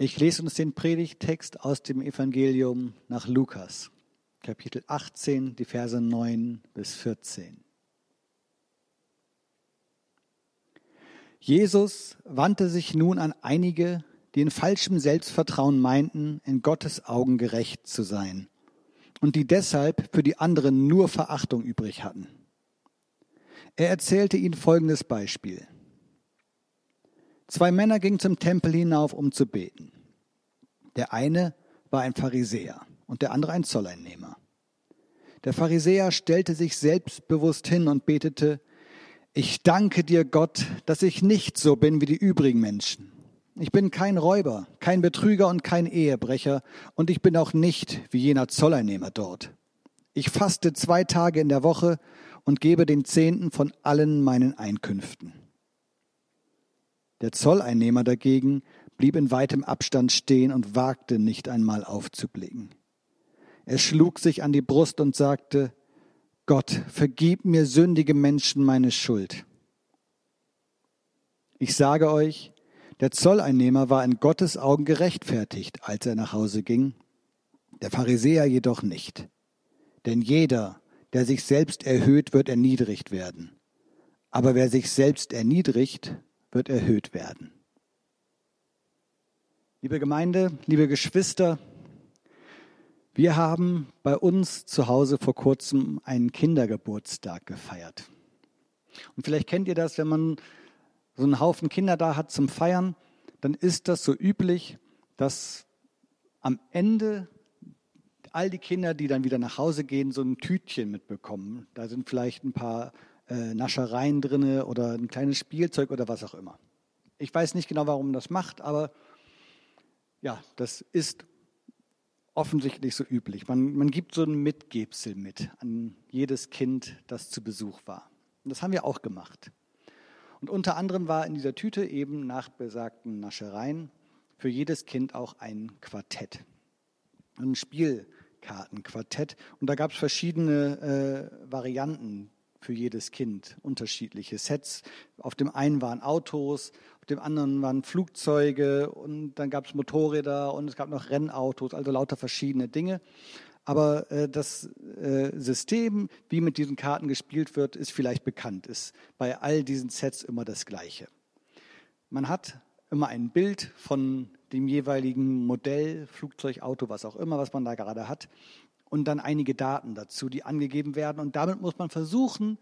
Ich lese uns den Predigtext aus dem Evangelium nach Lukas, Kapitel 18, die Verse 9 bis 14. Jesus wandte sich nun an einige, die in falschem Selbstvertrauen meinten, in Gottes Augen gerecht zu sein und die deshalb für die anderen nur Verachtung übrig hatten. Er erzählte ihnen folgendes Beispiel. Zwei Männer gingen zum Tempel hinauf, um zu beten. Der eine war ein Pharisäer und der andere ein Zolleinnehmer. Der Pharisäer stellte sich selbstbewusst hin und betete, ich danke dir Gott, dass ich nicht so bin wie die übrigen Menschen. Ich bin kein Räuber, kein Betrüger und kein Ehebrecher und ich bin auch nicht wie jener Zolleinnehmer dort. Ich faste zwei Tage in der Woche und gebe den Zehnten von allen meinen Einkünften. Der Zolleinnehmer dagegen blieb in weitem Abstand stehen und wagte nicht einmal aufzublicken. Er schlug sich an die Brust und sagte, Gott, vergib mir sündige Menschen meine Schuld. Ich sage euch, der Zolleinnehmer war in Gottes Augen gerechtfertigt, als er nach Hause ging, der Pharisäer jedoch nicht. Denn jeder, der sich selbst erhöht, wird erniedrigt werden. Aber wer sich selbst erniedrigt, wird erhöht werden. Liebe Gemeinde, liebe Geschwister, wir haben bei uns zu Hause vor kurzem einen Kindergeburtstag gefeiert. Und vielleicht kennt ihr das, wenn man so einen Haufen Kinder da hat zum Feiern, dann ist das so üblich, dass am Ende all die Kinder, die dann wieder nach Hause gehen, so ein Tütchen mitbekommen. Da sind vielleicht ein paar äh, Naschereien drin oder ein kleines Spielzeug oder was auch immer. Ich weiß nicht genau, warum man das macht, aber ja, das ist offensichtlich so üblich. Man, man gibt so ein Mitgebsel mit an jedes Kind, das zu Besuch war. Und das haben wir auch gemacht. Und unter anderem war in dieser Tüte eben nach besagten Naschereien für jedes Kind auch ein Quartett. Ein Spielkartenquartett. Und da gab es verschiedene äh, Varianten, für jedes Kind unterschiedliche Sets. Auf dem einen waren Autos, auf dem anderen waren Flugzeuge und dann gab es Motorräder und es gab noch Rennautos, also lauter verschiedene Dinge. Aber äh, das äh, System, wie mit diesen Karten gespielt wird, ist vielleicht bekannt, ist bei all diesen Sets immer das gleiche. Man hat immer ein Bild von dem jeweiligen Modell, Flugzeug, Auto, was auch immer, was man da gerade hat und dann einige Daten dazu, die angegeben werden. Und damit muss man versuchen,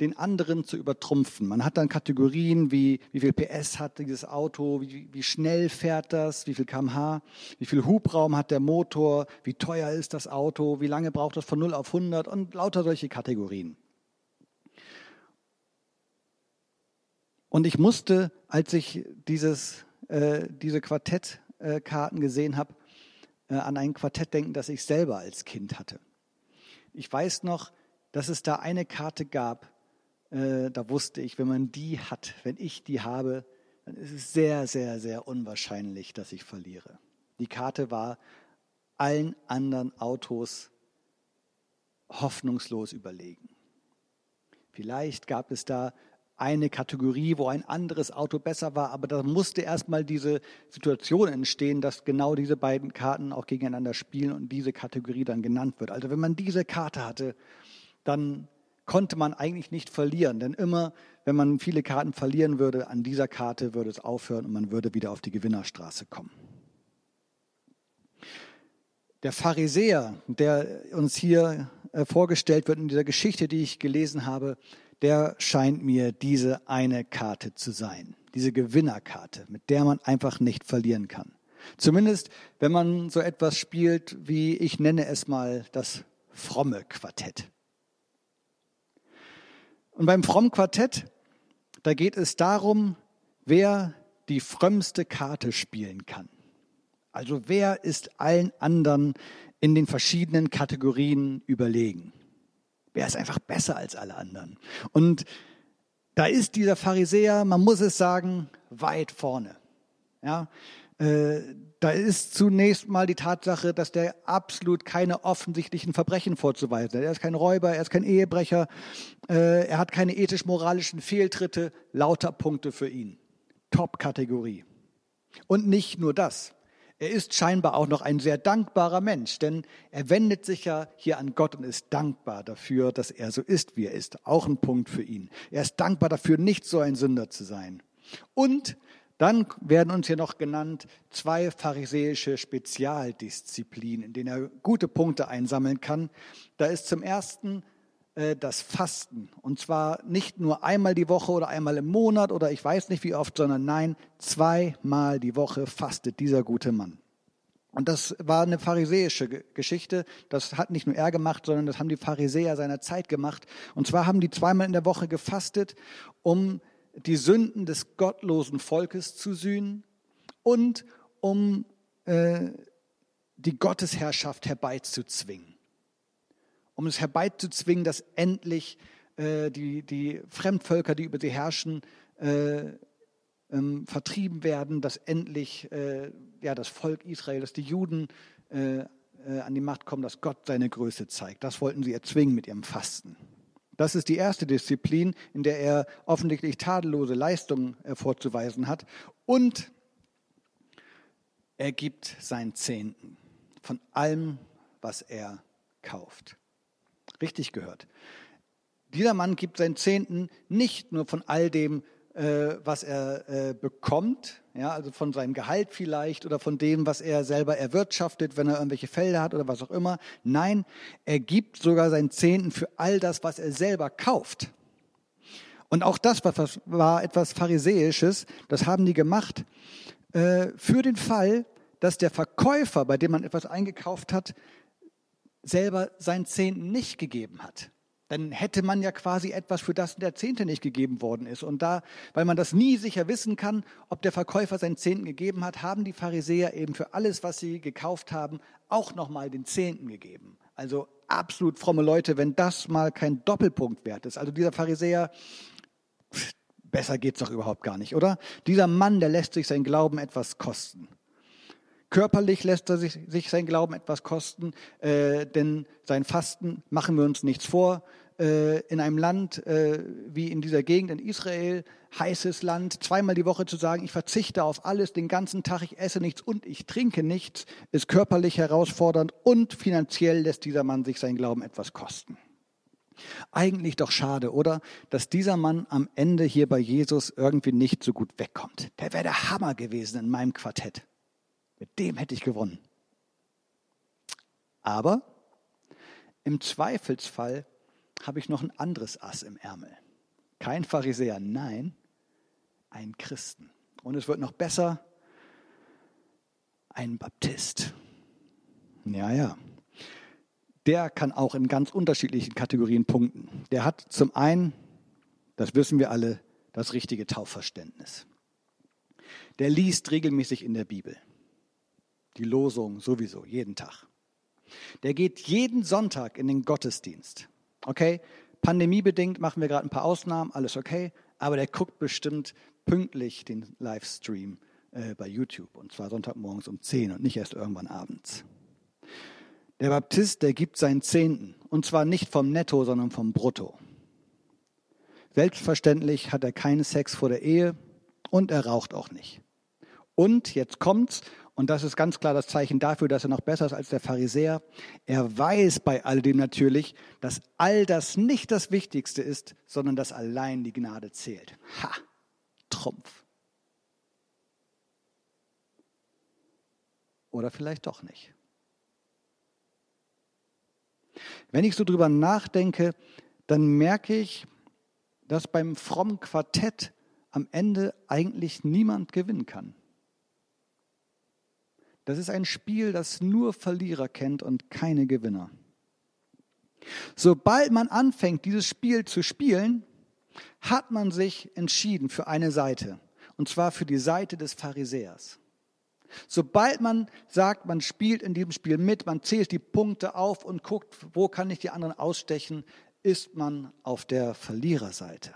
den anderen zu übertrumpfen. Man hat dann Kategorien wie, wie viel PS hat dieses Auto, wie, wie schnell fährt das, wie viel kmh, wie viel Hubraum hat der Motor, wie teuer ist das Auto, wie lange braucht das von 0 auf 100 und lauter solche Kategorien. Und ich musste, als ich dieses, äh, diese Quartettkarten gesehen habe, äh, an ein Quartett denken, das ich selber als Kind hatte. Ich weiß noch, dass es da eine Karte gab, äh, da wusste ich, wenn man die hat, wenn ich die habe, dann ist es sehr, sehr, sehr unwahrscheinlich, dass ich verliere. Die Karte war allen anderen Autos hoffnungslos überlegen. Vielleicht gab es da eine Kategorie, wo ein anderes Auto besser war, aber da musste erstmal diese Situation entstehen, dass genau diese beiden Karten auch gegeneinander spielen und diese Kategorie dann genannt wird. Also wenn man diese Karte hatte, dann konnte man eigentlich nicht verlieren, denn immer, wenn man viele Karten verlieren würde, an dieser Karte würde es aufhören und man würde wieder auf die Gewinnerstraße kommen. Der Pharisäer, der uns hier äh, vorgestellt wird in dieser Geschichte, die ich gelesen habe, der scheint mir diese eine Karte zu sein, diese Gewinnerkarte, mit der man einfach nicht verlieren kann. Zumindest, wenn man so etwas spielt, wie ich nenne es mal das fromme Quartett. Und beim frommen Quartett, da geht es darum, wer die frömmste Karte spielen kann. Also wer ist allen anderen in den verschiedenen Kategorien überlegen. Wer ist einfach besser als alle anderen? Und da ist dieser Pharisäer, man muss es sagen, weit vorne. Ja, äh, da ist zunächst mal die Tatsache, dass der absolut keine offensichtlichen Verbrechen vorzuweisen hat. Er ist kein Räuber, er ist kein Ehebrecher, äh, er hat keine ethisch-moralischen Fehltritte, lauter Punkte für ihn. Top-Kategorie. Und nicht nur das. Er ist scheinbar auch noch ein sehr dankbarer Mensch, denn er wendet sich ja hier an Gott und ist dankbar dafür, dass er so ist, wie er ist. Auch ein Punkt für ihn. Er ist dankbar dafür, nicht so ein Sünder zu sein. Und dann werden uns hier noch genannt zwei pharisäische Spezialdisziplinen, in denen er gute Punkte einsammeln kann. Da ist zum ersten äh, das Fasten. Und zwar nicht nur einmal die Woche oder einmal im Monat oder ich weiß nicht wie oft, sondern nein, zweimal die Woche fastet dieser gute Mann. Und das war eine pharisäische Geschichte. Das hat nicht nur er gemacht, sondern das haben die Pharisäer seiner Zeit gemacht. Und zwar haben die zweimal in der Woche gefastet, um die Sünden des gottlosen Volkes zu sühnen und um äh, die Gottesherrschaft herbeizuzwingen um es herbeizuzwingen, dass endlich äh, die, die Fremdvölker, die über sie herrschen, äh, ähm, vertrieben werden, dass endlich äh, ja, das Volk Israel, dass die Juden äh, äh, an die Macht kommen, dass Gott seine Größe zeigt. Das wollten sie erzwingen mit ihrem Fasten. Das ist die erste Disziplin, in der er offensichtlich tadellose Leistungen vorzuweisen hat. Und er gibt seinen Zehnten von allem, was er kauft richtig gehört. Dieser Mann gibt seinen Zehnten nicht nur von all dem, äh, was er äh, bekommt, ja, also von seinem Gehalt vielleicht oder von dem, was er selber erwirtschaftet, wenn er irgendwelche Felder hat oder was auch immer. Nein, er gibt sogar seinen Zehnten für all das, was er selber kauft. Und auch das war etwas Pharisäisches, das haben die gemacht, äh, für den Fall, dass der Verkäufer, bei dem man etwas eingekauft hat, selber seinen Zehnten nicht gegeben hat. Dann hätte man ja quasi etwas, für das der Zehnte nicht gegeben worden ist. Und da, weil man das nie sicher wissen kann, ob der Verkäufer seinen Zehnten gegeben hat, haben die Pharisäer eben für alles, was sie gekauft haben, auch nochmal den Zehnten gegeben. Also absolut fromme Leute, wenn das mal kein Doppelpunkt wert ist. Also dieser Pharisäer, besser geht's doch überhaupt gar nicht, oder? Dieser Mann, der lässt sich sein Glauben etwas kosten. Körperlich lässt er sich, sich sein Glauben etwas kosten, äh, denn sein Fasten, machen wir uns nichts vor, äh, in einem Land äh, wie in dieser Gegend in Israel, heißes Land, zweimal die Woche zu sagen, ich verzichte auf alles den ganzen Tag, ich esse nichts und ich trinke nichts, ist körperlich herausfordernd und finanziell lässt dieser Mann sich sein Glauben etwas kosten. Eigentlich doch schade, oder? Dass dieser Mann am Ende hier bei Jesus irgendwie nicht so gut wegkommt. Der wäre der Hammer gewesen in meinem Quartett. Mit dem hätte ich gewonnen. Aber im Zweifelsfall habe ich noch ein anderes Ass im Ärmel. Kein Pharisäer, nein, ein Christen. Und es wird noch besser, ein Baptist. Ja, ja. Der kann auch in ganz unterschiedlichen Kategorien punkten. Der hat zum einen, das wissen wir alle, das richtige Taufverständnis. Der liest regelmäßig in der Bibel. Die Losung sowieso, jeden Tag. Der geht jeden Sonntag in den Gottesdienst. Okay, pandemiebedingt machen wir gerade ein paar Ausnahmen, alles okay, aber der guckt bestimmt pünktlich den Livestream äh, bei YouTube und zwar Sonntagmorgens um 10 und nicht erst irgendwann abends. Der Baptist, der gibt seinen Zehnten und zwar nicht vom Netto, sondern vom Brutto. Selbstverständlich hat er keinen Sex vor der Ehe und er raucht auch nicht. Und jetzt kommt's, und das ist ganz klar das Zeichen dafür, dass er noch besser ist als der Pharisäer. Er weiß bei all dem natürlich, dass all das nicht das Wichtigste ist, sondern dass allein die Gnade zählt. Ha, Trumpf. Oder vielleicht doch nicht. Wenn ich so drüber nachdenke, dann merke ich, dass beim frommen Quartett am Ende eigentlich niemand gewinnen kann. Das ist ein Spiel, das nur Verlierer kennt und keine Gewinner. Sobald man anfängt, dieses Spiel zu spielen, hat man sich entschieden für eine Seite, und zwar für die Seite des Pharisäers. Sobald man sagt, man spielt in diesem Spiel mit, man zählt die Punkte auf und guckt, wo kann ich die anderen ausstechen, ist man auf der Verliererseite.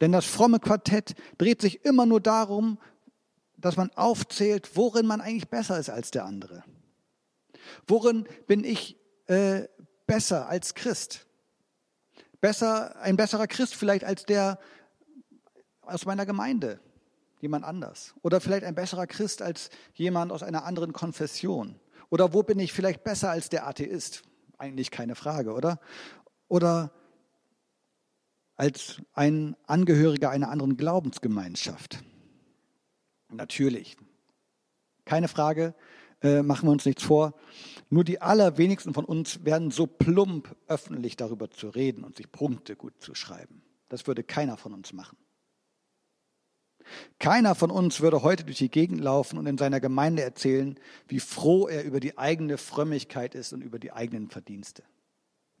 Denn das fromme Quartett dreht sich immer nur darum, dass man aufzählt, worin man eigentlich besser ist als der andere. Worin bin ich äh, besser als Christ? Besser, ein besserer Christ vielleicht als der aus meiner Gemeinde. jemand anders? Oder vielleicht ein besserer Christ als jemand aus einer anderen Konfession? Oder wo bin ich vielleicht besser als der Atheist? Eigentlich keine Frage, oder? Oder als ein Angehöriger einer anderen Glaubensgemeinschaft? Natürlich. Keine Frage, äh, machen wir uns nichts vor. Nur die allerwenigsten von uns werden so plump öffentlich darüber zu reden und sich Punkte gut zu schreiben. Das würde keiner von uns machen. Keiner von uns würde heute durch die Gegend laufen und in seiner Gemeinde erzählen, wie froh er über die eigene Frömmigkeit ist und über die eigenen Verdienste.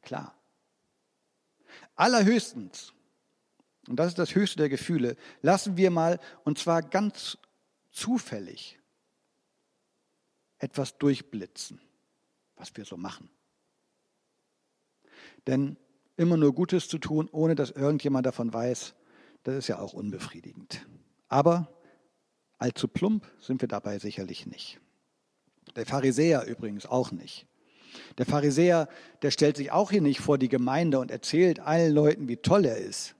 Klar. Allerhöchstens, und das ist das höchste der Gefühle, lassen wir mal, und zwar ganz zufällig, etwas durchblitzen, was wir so machen. Denn immer nur Gutes zu tun, ohne dass irgendjemand davon weiß, das ist ja auch unbefriedigend. Aber allzu plump sind wir dabei sicherlich nicht. Der Pharisäer übrigens auch nicht. Der Pharisäer, der stellt sich auch hier nicht vor die Gemeinde und erzählt allen Leuten, wie toll er ist.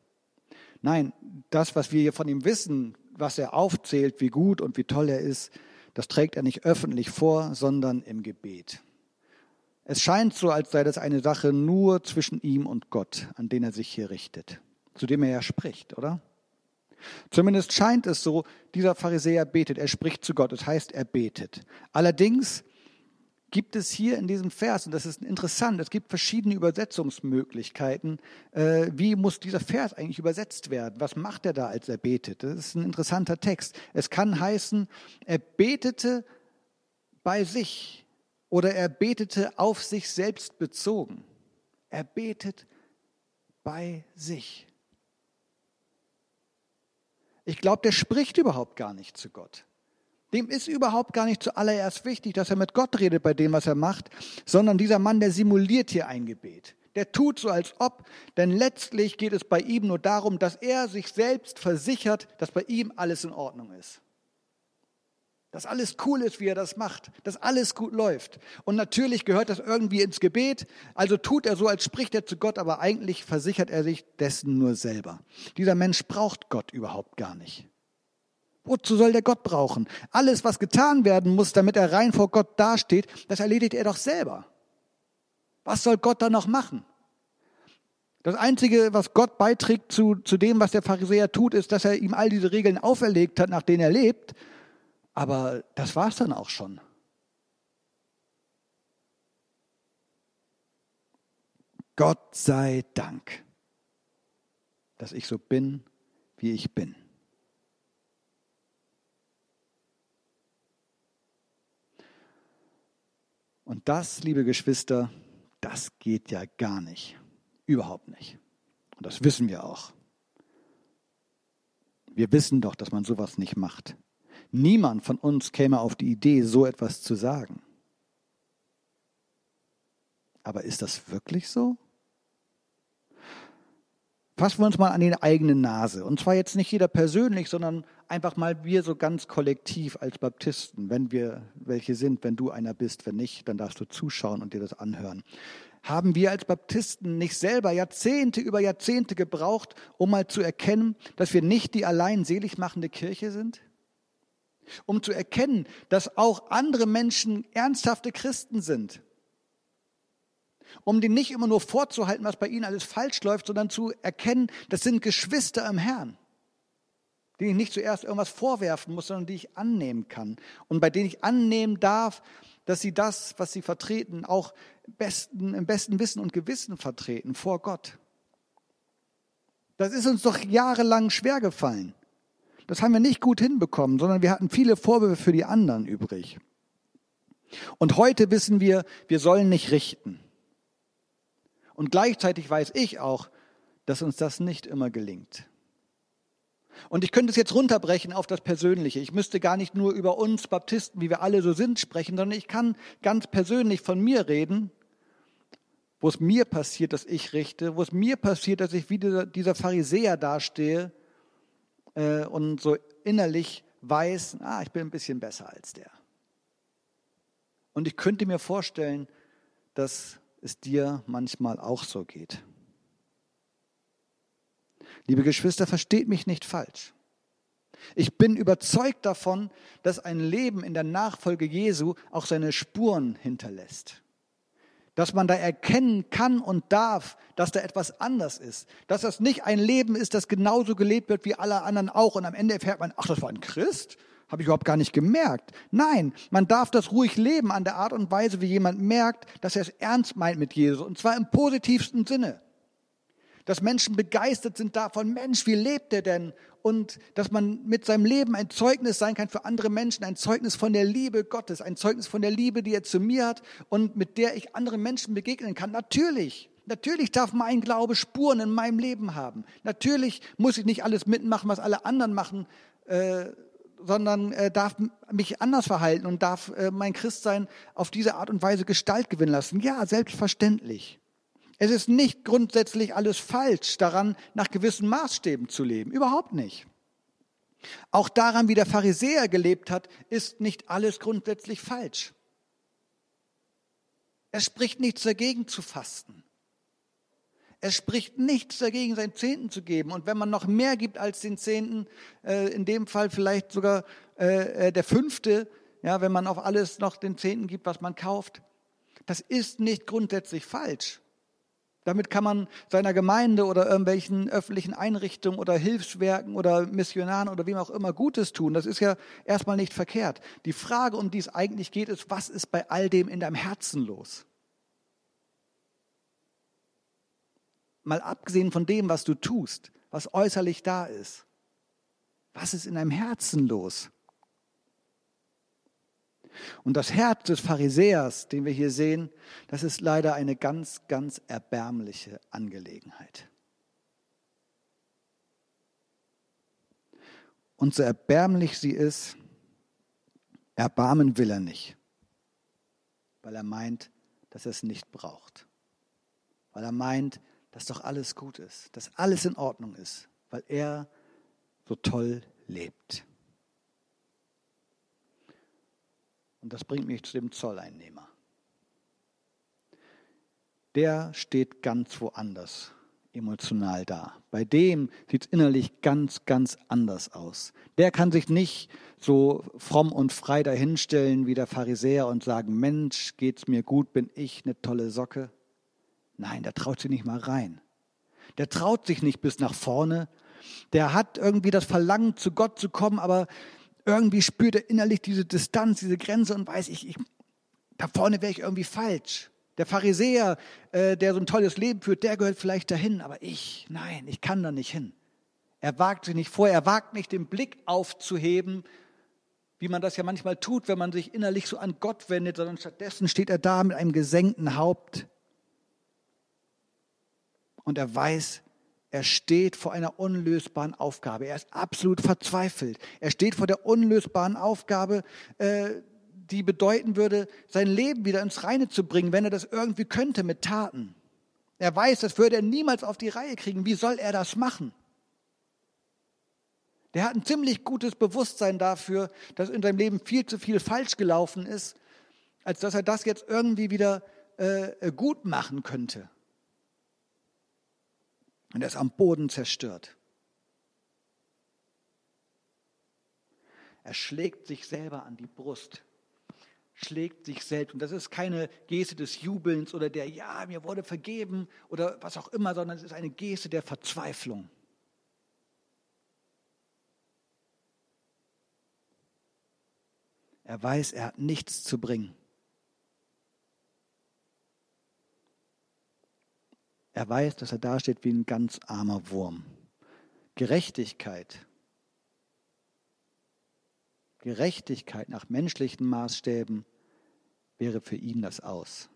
Nein, das, was wir hier von ihm wissen, was er aufzählt, wie gut und wie toll er ist, das trägt er nicht öffentlich vor, sondern im Gebet. Es scheint so, als sei das eine Sache nur zwischen ihm und Gott, an den er sich hier richtet, zu dem er ja spricht, oder? Zumindest scheint es so, dieser Pharisäer betet, er spricht zu Gott, das heißt, er betet. Allerdings gibt es hier in diesem Vers, und das ist interessant, es gibt verschiedene Übersetzungsmöglichkeiten. Äh, wie muss dieser Vers eigentlich übersetzt werden? Was macht er da, als er betet? Das ist ein interessanter Text. Es kann heißen, er betete bei sich oder er betete auf sich selbst bezogen. Er betet bei sich. Ich glaube, der spricht überhaupt gar nicht zu Gott. Dem ist überhaupt gar nicht zuallererst wichtig, dass er mit Gott redet bei dem, was er macht, sondern dieser Mann, der simuliert hier ein Gebet. Der tut so, als ob, denn letztlich geht es bei ihm nur darum, dass er sich selbst versichert, dass bei ihm alles in Ordnung ist. Dass alles cool ist, wie er das macht, dass alles gut läuft. Und natürlich gehört das irgendwie ins Gebet, also tut er so, als spricht er zu Gott, aber eigentlich versichert er sich dessen nur selber. Dieser Mensch braucht Gott überhaupt gar nicht. Wozu soll der Gott brauchen? Alles, was getan werden muss, damit er rein vor Gott dasteht, das erledigt er doch selber. Was soll Gott da noch machen? Das Einzige, was Gott beiträgt zu, zu dem, was der Pharisäer tut, ist, dass er ihm all diese Regeln auferlegt hat, nach denen er lebt. Aber das war es dann auch schon. Gott sei Dank, dass ich so bin, wie ich bin. Und das, liebe Geschwister, das geht ja gar nicht. Überhaupt nicht. Und das wissen wir auch. Wir wissen doch, dass man sowas nicht macht. Niemand von uns käme auf die Idee, so etwas zu sagen. Aber ist das wirklich so? Fassen wir uns mal an die eigene Nase. Und zwar jetzt nicht jeder persönlich, sondern einfach mal wir so ganz kollektiv als Baptisten, wenn wir welche sind, wenn du einer bist, wenn nicht, dann darfst du zuschauen und dir das anhören. Haben wir als Baptisten nicht selber Jahrzehnte über Jahrzehnte gebraucht, um mal zu erkennen, dass wir nicht die allein selig machende Kirche sind? Um zu erkennen, dass auch andere Menschen ernsthafte Christen sind um denen nicht immer nur vorzuhalten, was bei ihnen alles falsch läuft, sondern zu erkennen, das sind Geschwister im Herrn, denen ich nicht zuerst irgendwas vorwerfen muss, sondern die ich annehmen kann und bei denen ich annehmen darf, dass sie das, was sie vertreten, auch besten, im besten Wissen und Gewissen vertreten vor Gott. Das ist uns doch jahrelang schwer gefallen. Das haben wir nicht gut hinbekommen, sondern wir hatten viele Vorwürfe für die anderen übrig. Und heute wissen wir, wir sollen nicht richten. Und gleichzeitig weiß ich auch, dass uns das nicht immer gelingt. Und ich könnte es jetzt runterbrechen auf das Persönliche. Ich müsste gar nicht nur über uns Baptisten, wie wir alle so sind, sprechen, sondern ich kann ganz persönlich von mir reden, wo es mir passiert, dass ich richte, wo es mir passiert, dass ich wie dieser, dieser Pharisäer dastehe äh, und so innerlich weiß, ah, ich bin ein bisschen besser als der. Und ich könnte mir vorstellen, dass es dir manchmal auch so geht. Liebe Geschwister, versteht mich nicht falsch. Ich bin überzeugt davon, dass ein Leben in der Nachfolge Jesu auch seine Spuren hinterlässt. Dass man da erkennen kann und darf, dass da etwas anders ist. Dass das nicht ein Leben ist, das genauso gelebt wird wie alle anderen auch. Und am Ende erfährt man, ach, das war ein Christ? Habe ich überhaupt gar nicht gemerkt. Nein, man darf das ruhig leben an der Art und Weise, wie jemand merkt, dass er es ernst meint mit Jesus. Und zwar im positivsten Sinne dass Menschen begeistert sind davon, Mensch, wie lebt er denn? Und dass man mit seinem Leben ein Zeugnis sein kann für andere Menschen, ein Zeugnis von der Liebe Gottes, ein Zeugnis von der Liebe, die er zu mir hat und mit der ich anderen Menschen begegnen kann. Natürlich, natürlich darf mein Glaube Spuren in meinem Leben haben. Natürlich muss ich nicht alles mitmachen, was alle anderen machen. Äh, sondern äh, darf mich anders verhalten und darf äh, mein Christsein auf diese Art und Weise Gestalt gewinnen lassen. Ja, selbstverständlich. Es ist nicht grundsätzlich alles falsch daran, nach gewissen Maßstäben zu leben. Überhaupt nicht. Auch daran, wie der Pharisäer gelebt hat, ist nicht alles grundsätzlich falsch. Es spricht nichts dagegen zu fasten. Es spricht nichts dagegen, seinen Zehnten zu geben. Und wenn man noch mehr gibt als den Zehnten, äh, in dem Fall vielleicht sogar äh, äh, der Fünfte, ja, wenn man auf alles noch den Zehnten gibt, was man kauft, das ist nicht grundsätzlich falsch. Damit kann man seiner Gemeinde oder irgendwelchen öffentlichen Einrichtungen oder Hilfswerken oder Missionaren oder wem auch immer Gutes tun. Das ist ja erstmal nicht verkehrt. Die Frage, um die es eigentlich geht, ist, was ist bei all dem in deinem Herzen los? Mal abgesehen von dem, was du tust, was äußerlich da ist. Was ist in deinem Herzen los? Und das Herz des Pharisäers, den wir hier sehen, das ist leider eine ganz, ganz erbärmliche Angelegenheit. Und so erbärmlich sie ist, erbarmen will er nicht, weil er meint, dass er es nicht braucht. Weil er meint, dass doch alles gut ist, dass alles in Ordnung ist, weil er so toll lebt. Und das bringt mich zu dem Zolleinnehmer. Der steht ganz woanders emotional da. Bei dem sieht es innerlich ganz, ganz anders aus. Der kann sich nicht so fromm und frei dahinstellen wie der Pharisäer und sagen, Mensch, geht's mir gut, bin ich eine tolle Socke. Nein, der traut sich nicht mal rein. Der traut sich nicht bis nach vorne. Der hat irgendwie das Verlangen, zu Gott zu kommen, aber irgendwie spürt er innerlich diese Distanz, diese Grenze und weiß, ich, ich da vorne wäre ich irgendwie falsch. Der Pharisäer, äh, der so ein tolles Leben führt, der gehört vielleicht dahin, aber ich, nein, ich kann da nicht hin. Er wagt sich nicht vor, er wagt nicht den Blick aufzuheben, wie man das ja manchmal tut, wenn man sich innerlich so an Gott wendet, sondern stattdessen steht er da mit einem gesenkten Haupt. Und er weiß, er steht vor einer unlösbaren Aufgabe. Er ist absolut verzweifelt. Er steht vor der unlösbaren Aufgabe, äh, die bedeuten würde, sein Leben wieder ins Reine zu bringen, wenn er das irgendwie könnte mit Taten. Er weiß, das würde er niemals auf die Reihe kriegen. Wie soll er das machen? Der hat ein ziemlich gutes Bewusstsein dafür, dass in seinem Leben viel zu viel falsch gelaufen ist, als dass er das jetzt irgendwie wieder äh, gut machen könnte. Und er ist am Boden zerstört. Er schlägt sich selber an die Brust, schlägt sich selbst. Und das ist keine Geste des Jubelns oder der, ja, mir wurde vergeben oder was auch immer, sondern es ist eine Geste der Verzweiflung. Er weiß, er hat nichts zu bringen. Er weiß, dass er dasteht wie ein ganz armer Wurm. Gerechtigkeit. Gerechtigkeit nach menschlichen Maßstäben wäre für ihn das Aus.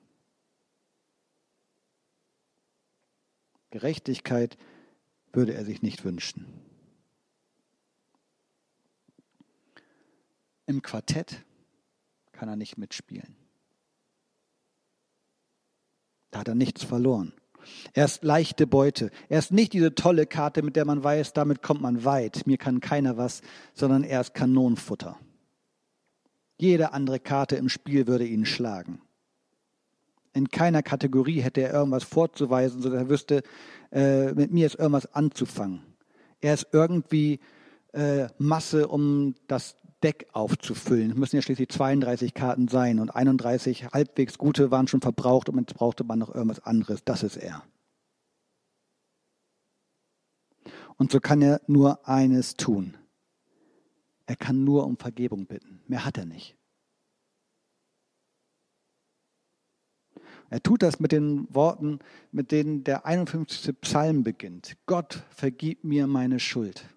Gerechtigkeit würde er sich nicht wünschen. Im Quartett kann er nicht mitspielen. Da hat er nichts verloren. Er ist leichte Beute. Er ist nicht diese tolle Karte, mit der man weiß, damit kommt man weit. Mir kann keiner was, sondern er ist Kanonenfutter. Jede andere Karte im Spiel würde ihn schlagen. In keiner Kategorie hätte er irgendwas vorzuweisen, sodass er wüsste, äh, mit mir ist irgendwas anzufangen. Er ist irgendwie äh, Masse, um das Deck aufzufüllen. Es müssen ja schließlich 32 Karten sein und 31 halbwegs gute waren schon verbraucht und jetzt brauchte man noch irgendwas anderes. Das ist er. Und so kann er nur eines tun. Er kann nur um Vergebung bitten. Mehr hat er nicht. Er tut das mit den Worten, mit denen der 51. Psalm beginnt. Gott, vergib mir meine Schuld.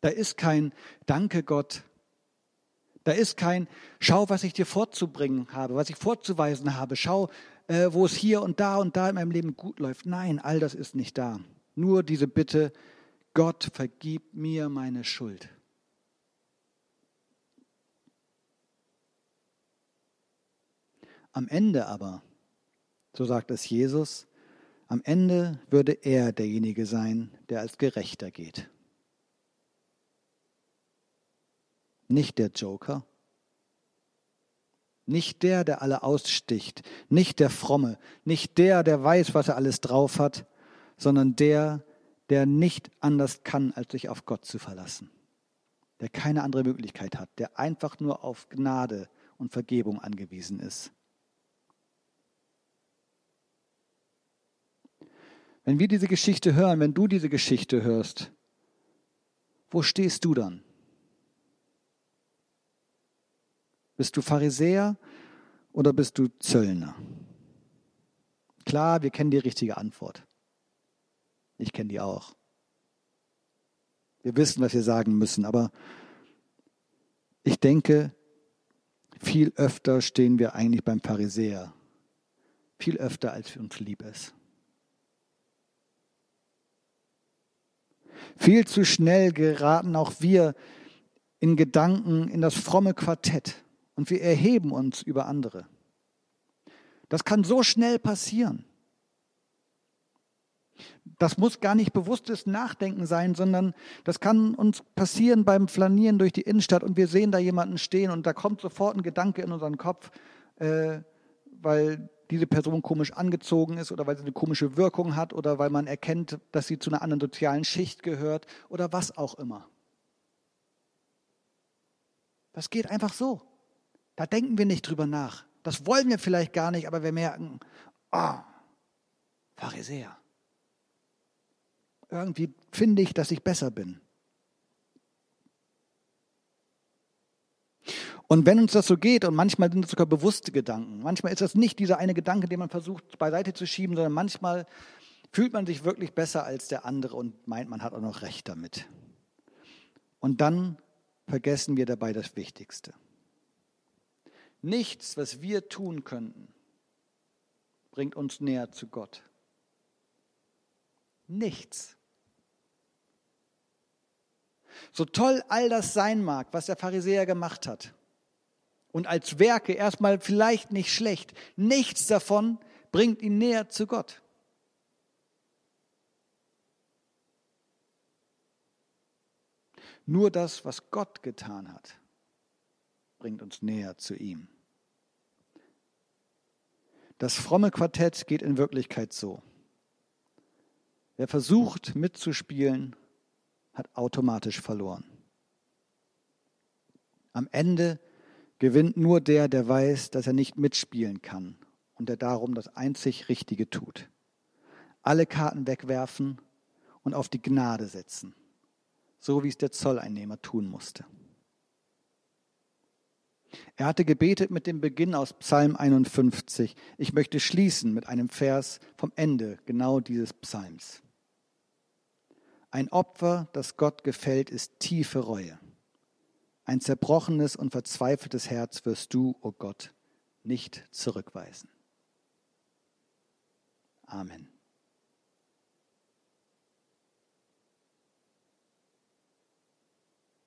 Da ist kein Danke Gott. Da ist kein Schau, was ich dir vorzubringen habe, was ich vorzuweisen habe. Schau, äh, wo es hier und da und da in meinem Leben gut läuft. Nein, all das ist nicht da. Nur diese Bitte, Gott, vergib mir meine Schuld. Am Ende aber, so sagt es Jesus, am Ende würde er derjenige sein, der als Gerechter geht. Nicht der Joker, nicht der, der alle aussticht, nicht der Fromme, nicht der, der weiß, was er alles drauf hat, sondern der, der nicht anders kann, als sich auf Gott zu verlassen, der keine andere Möglichkeit hat, der einfach nur auf Gnade und Vergebung angewiesen ist. Wenn wir diese Geschichte hören, wenn du diese Geschichte hörst, wo stehst du dann? Bist du Pharisäer oder bist du Zöllner? Klar, wir kennen die richtige Antwort. Ich kenne die auch. Wir wissen, was wir sagen müssen, aber ich denke, viel öfter stehen wir eigentlich beim Pharisäer. Viel öfter, als uns lieb ist. Viel zu schnell geraten auch wir in Gedanken in das fromme Quartett und wir erheben uns über andere. Das kann so schnell passieren. Das muss gar nicht bewusstes Nachdenken sein, sondern das kann uns passieren beim Flanieren durch die Innenstadt und wir sehen da jemanden stehen und da kommt sofort ein Gedanke in unseren Kopf, äh, weil diese Person komisch angezogen ist oder weil sie eine komische Wirkung hat oder weil man erkennt, dass sie zu einer anderen sozialen Schicht gehört oder was auch immer. Das geht einfach so. Da denken wir nicht drüber nach. Das wollen wir vielleicht gar nicht, aber wir merken, ah, oh, Pharisäer. Irgendwie finde ich, dass ich besser bin. Und wenn uns das so geht, und manchmal sind es sogar bewusste Gedanken, manchmal ist das nicht dieser eine Gedanke, den man versucht beiseite zu schieben, sondern manchmal fühlt man sich wirklich besser als der andere und meint, man hat auch noch recht damit. Und dann vergessen wir dabei das Wichtigste. Nichts, was wir tun könnten, bringt uns näher zu Gott. Nichts. So toll all das sein mag, was der Pharisäer gemacht hat, und als Werke erstmal vielleicht nicht schlecht, nichts davon bringt ihn näher zu Gott. Nur das, was Gott getan hat, bringt uns näher zu ihm. Das fromme Quartett geht in Wirklichkeit so. Wer versucht mitzuspielen, hat automatisch verloren. Am Ende gewinnt nur der, der weiß, dass er nicht mitspielen kann und der darum das einzig Richtige tut. Alle Karten wegwerfen und auf die Gnade setzen, so wie es der Zolleinnehmer tun musste. Er hatte gebetet mit dem Beginn aus Psalm 51. Ich möchte schließen mit einem Vers vom Ende genau dieses Psalms. Ein Opfer, das Gott gefällt, ist tiefe Reue. Ein zerbrochenes und verzweifeltes Herz wirst du, o oh Gott, nicht zurückweisen. Amen.